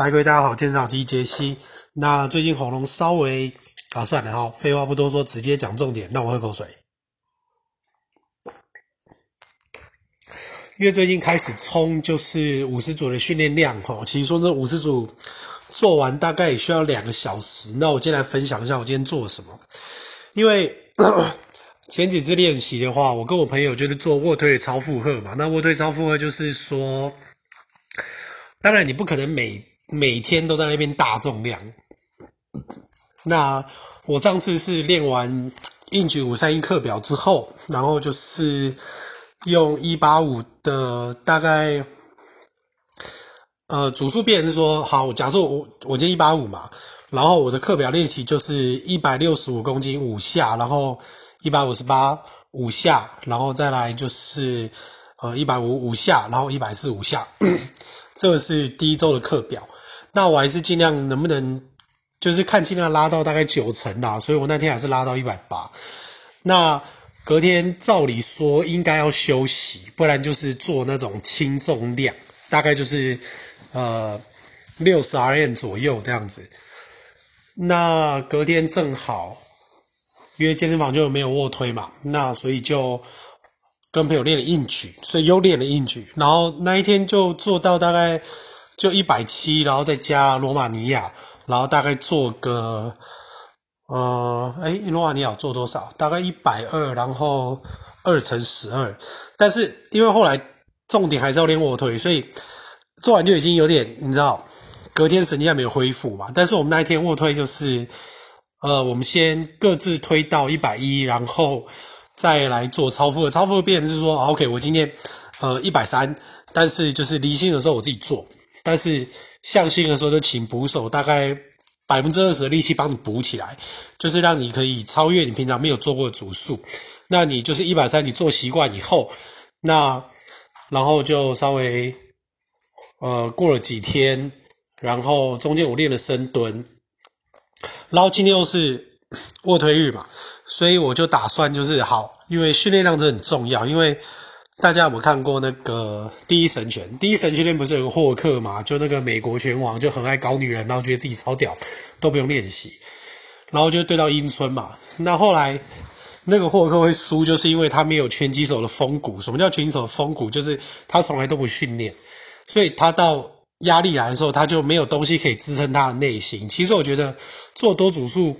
嗨，各位大家好，健身好机杰西。那最近喉咙稍微啊，算了哈，废话不多说，直接讲重点。让我喝口水。因为最近开始冲，就是五十组的训练量哈。其实说这五十组做完大概也需要两个小时。那我今天来分享一下我今天做了什么。因为 前几次练习的话，我跟我朋友就是做卧推的超负荷嘛。那卧推超负荷就是说，当然你不可能每每天都在那边大重量。那我上次是练完硬举五三一课表之后，然后就是用一八五的大概，呃，组数变是说，好，假设我我今天一八五嘛，然后我的课表练习就是一百六十五公斤五下，然后一百五十八五下，然后再来就是呃一百五五下，然后一百四五下，这个是第一周的课表。那我还是尽量能不能，就是看尽量拉到大概九成啦，所以我那天还是拉到一百八。那隔天照理说应该要休息，不然就是做那种轻重量，大概就是呃六十 RM 左右这样子。那隔天正好，因为健身房就没有卧推嘛，那所以就跟朋友练了硬举，所以又练了硬举，然后那一天就做到大概。就一百七，然后再加罗马尼亚，然后大概做个，呃，诶，罗马尼亚做多少？大概一百二，然后二乘十二。但是因为后来重点还是要练卧推，所以做完就已经有点，你知道，隔天神经还没有恢复嘛。但是我们那一天卧推就是，呃，我们先各自推到一百一，然后再来做超负荷。超负荷变成是说，OK，我今天呃一百三，但是就是离心的时候我自己做。但是向心的时候，就请捕手大概百分之二十的力气帮你补起来，就是让你可以超越你平常没有做过的组数。那你就是一百三，你做习惯以后，那然后就稍微呃过了几天，然后中间我练了深蹲，然后今天又是卧推日嘛，所以我就打算就是好，因为训练量真的很重要，因为。大家有没有看过那个《第一神拳》？《第一神拳》里面不是有个霍克嘛？就那个美国拳王，就很爱搞女人，然后觉得自己超屌，都不用练习，然后就对到樱村嘛。那后来那个霍克会输，就是因为他没有拳击手的风骨。什么叫拳击手的风骨？就是他从来都不训练，所以他到压力来的时候，他就没有东西可以支撑他的内心。其实我觉得做多组数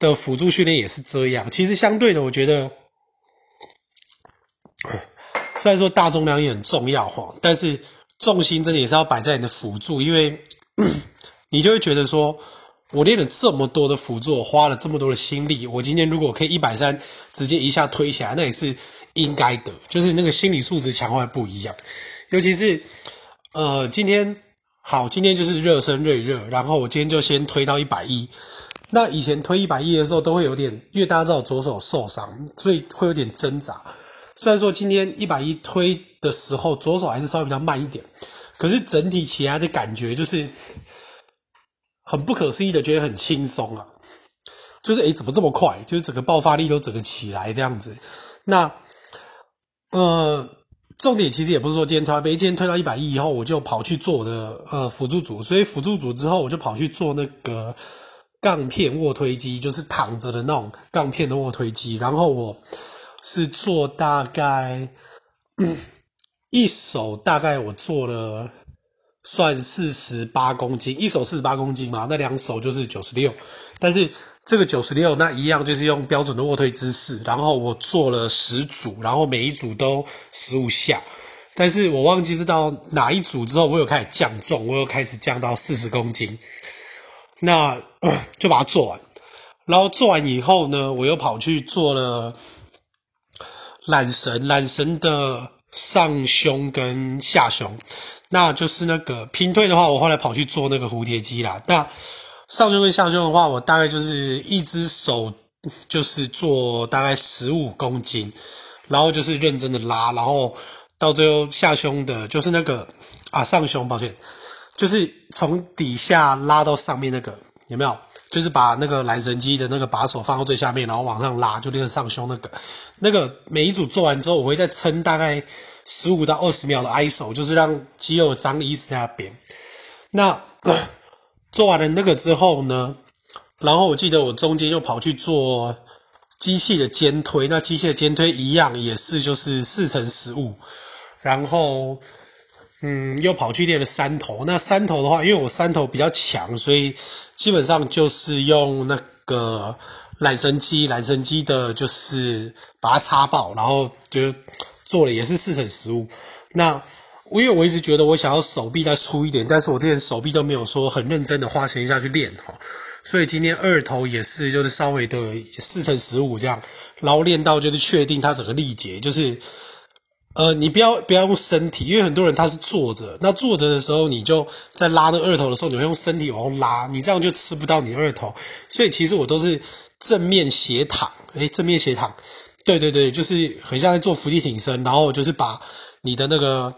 的辅助训练也是这样。其实相对的，我觉得。虽然说大重量也很重要哈，但是重心真的也是要摆在你的辅助，因为 你就会觉得说，我练了这么多的辅助，花了这么多的心力，我今天如果可以一百三直接一下推起来，那也是应该的，就是那个心理素质强化不一样。尤其是呃，今天好，今天就是热身热一热，然后我今天就先推到一百一。那以前推一百一的时候都会有点，因为大家知道左手受伤，所以会有点挣扎。虽然说今天一百一推的时候，左手还是稍微比较慢一点，可是整体起来的感觉就是很不可思议的，觉得很轻松啊！就是诶，怎么这么快？就是整个爆发力都整个起来这样子。那呃，重点其实也不是说今天推背，今天推到一百一以后，我就跑去做我的呃辅助组，所以辅助组之后，我就跑去做那个杠片卧推机，就是躺着的那种杠片的卧推机，然后我。是做大概一手，大概我做了算四十八公斤，一手四十八公斤嘛，那两手就是九十六。但是这个九十六那一样就是用标准的卧推姿势，然后我做了十组，然后每一组都十五下。但是我忘记是到哪一组之后，我有开始降重，我又开始降到四十公斤，那就把它做完。然后做完以后呢，我又跑去做了。缆绳，缆绳的上胸跟下胸，那就是那个平推的话，我后来跑去做那个蝴蝶机啦。那上胸跟下胸的话，我大概就是一只手就是做大概十五公斤，然后就是认真的拉，然后到最后下胸的，就是那个啊上胸，抱歉，就是从底下拉到上面那个，有没有？就是把那个缆绳机的那个把手放到最下面，然后往上拉，就练上胸那个。那个每一组做完之后，我会再撑大概十五到二十秒的 ISO，就是让肌肉的张力一直在那边。那 做完了那个之后呢，然后我记得我中间又跑去做机器的肩推，那机器的肩推一样也是就是四乘十五，然后嗯又跑去练了三头。那三头的话，因为我三头比较强，所以基本上就是用那个缆绳机，缆绳机的就是把它插爆，然后就做了也是四乘十五。那因为我一直觉得我想要手臂再粗一点，但是我之前手臂都没有说很认真的花钱下去练哈，所以今天二头也是就是稍微的四乘十五这样，然后练到就是确定它整个力竭，就是呃你不要不要用身体，因为很多人他是坐着，那坐着的时候你就在拉那个二头的时候，你会用身体往后拉，你这样就吃不到你二头，所以其实我都是正面斜躺，诶，正面斜躺，对对对，就是很像在做伏地挺身，然后就是把你的那个。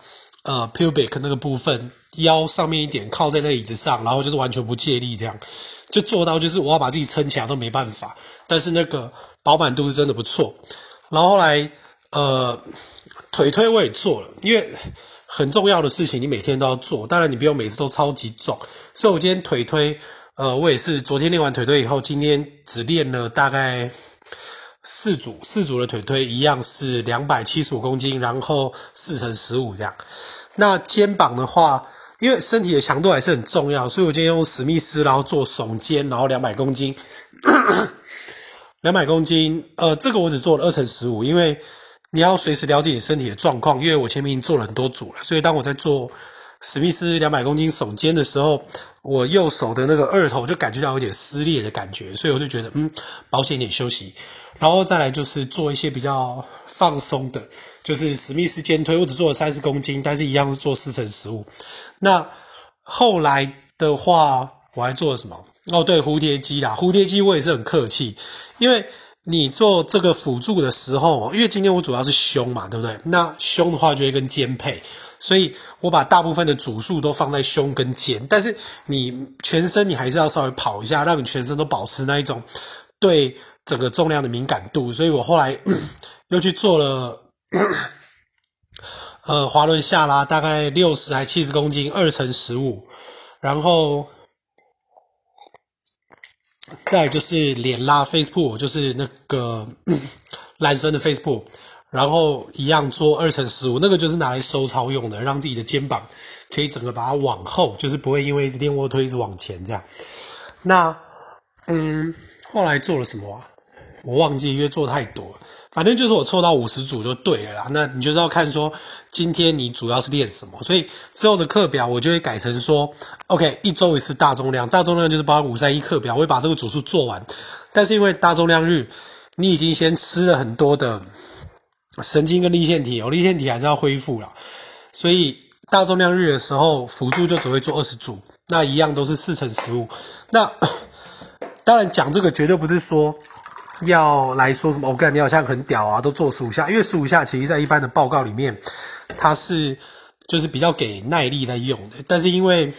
呃，pubic 那个部分，腰上面一点靠在那椅子上，然后就是完全不借力，这样就做到，就是我要把自己撑起来都没办法。但是那个饱满度是真的不错。然后后来，呃，腿推我也做了，因为很重要的事情你每天都要做，当然你不用每次都超级重。所以我今天腿推，呃，我也是昨天练完腿推以后，今天只练了大概。四组四组的腿推一样是两百七十五公斤，然后四乘十五这样。那肩膀的话，因为身体的强度还是很重要，所以我今天用史密斯，然后做耸肩，然后两百公斤，两百公斤。呃，这个我只做了二乘十五，因为你要随时了解你身体的状况。因为我前面已经做了很多组了，所以当我在做史密斯两百公斤耸肩的时候，我右手的那个二头就感觉到有点撕裂的感觉，所以我就觉得嗯，保险点休息。然后再来就是做一些比较放松的，就是史密斯肩推，我只做了三十公斤，但是一样是做四乘十五。那后来的话，我还做了什么？哦，对，蝴蝶机啦，蝴蝶机我也是很客气，因为你做这个辅助的时候，因为今天我主要是胸嘛，对不对？那胸的话就会跟肩配，所以我把大部分的组数都放在胸跟肩，但是你全身你还是要稍微跑一下，让你全身都保持那一种对。整个重量的敏感度，所以我后来 又去做了，呃，滑轮下拉，大概六十还七十公斤，二乘十五，然后再就是脸拉，Facebook 就是那个 男生的 Facebook，然后一样做二乘十五，那个就是拿来收操用的，让自己的肩膀可以整个把它往后，就是不会因为一直练卧推一直往前这样。那嗯，后来做了什么啊？我忘记，因为做太多，反正就是我凑到五十组就对了啦。那你就是要看说今天你主要是练什么，所以之后的课表我就会改成说，OK，一周一次大重量，大重量就是包括五三一课表，我会把这个组数做完。但是因为大重量日，你已经先吃了很多的神经跟粒线体，哦，粒线体还是要恢复啦。所以大重量日的时候，辅助就只会做二十组，那一样都是四乘十五。那 当然讲这个绝对不是说。要来说什么？我感觉好像很屌啊，都做十五下。因为十五下其实，在一般的报告里面，它是就是比较给耐力在用的。但是因为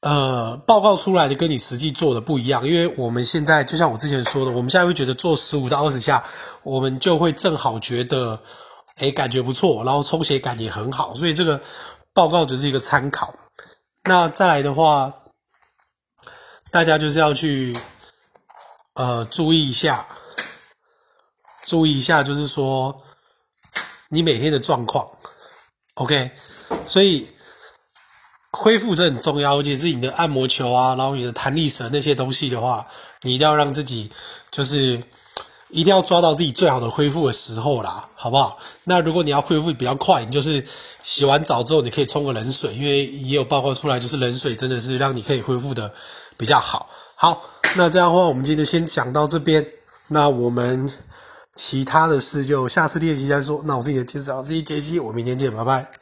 呃，报告出来的跟你实际做的不一样。因为我们现在就像我之前说的，我们现在会觉得做十五到二十下，我们就会正好觉得，诶，感觉不错，然后充血感也很好。所以这个报告只是一个参考。那再来的话，大家就是要去。呃，注意一下，注意一下，就是说你每天的状况，OK，所以恢复这很重要，尤其是你的按摩球啊，然后你的弹力绳那些东西的话，你一定要让自己就是一定要抓到自己最好的恢复的时候啦，好不好？那如果你要恢复比较快，你就是洗完澡之后你可以冲个冷水，因为也有报告出来，就是冷水真的是让你可以恢复的比较好。好。那这样的话，我们今天先讲到这边。那我们其他的事就下次练习再说。那我自己的介绍，自己解析，我明天见，拜拜。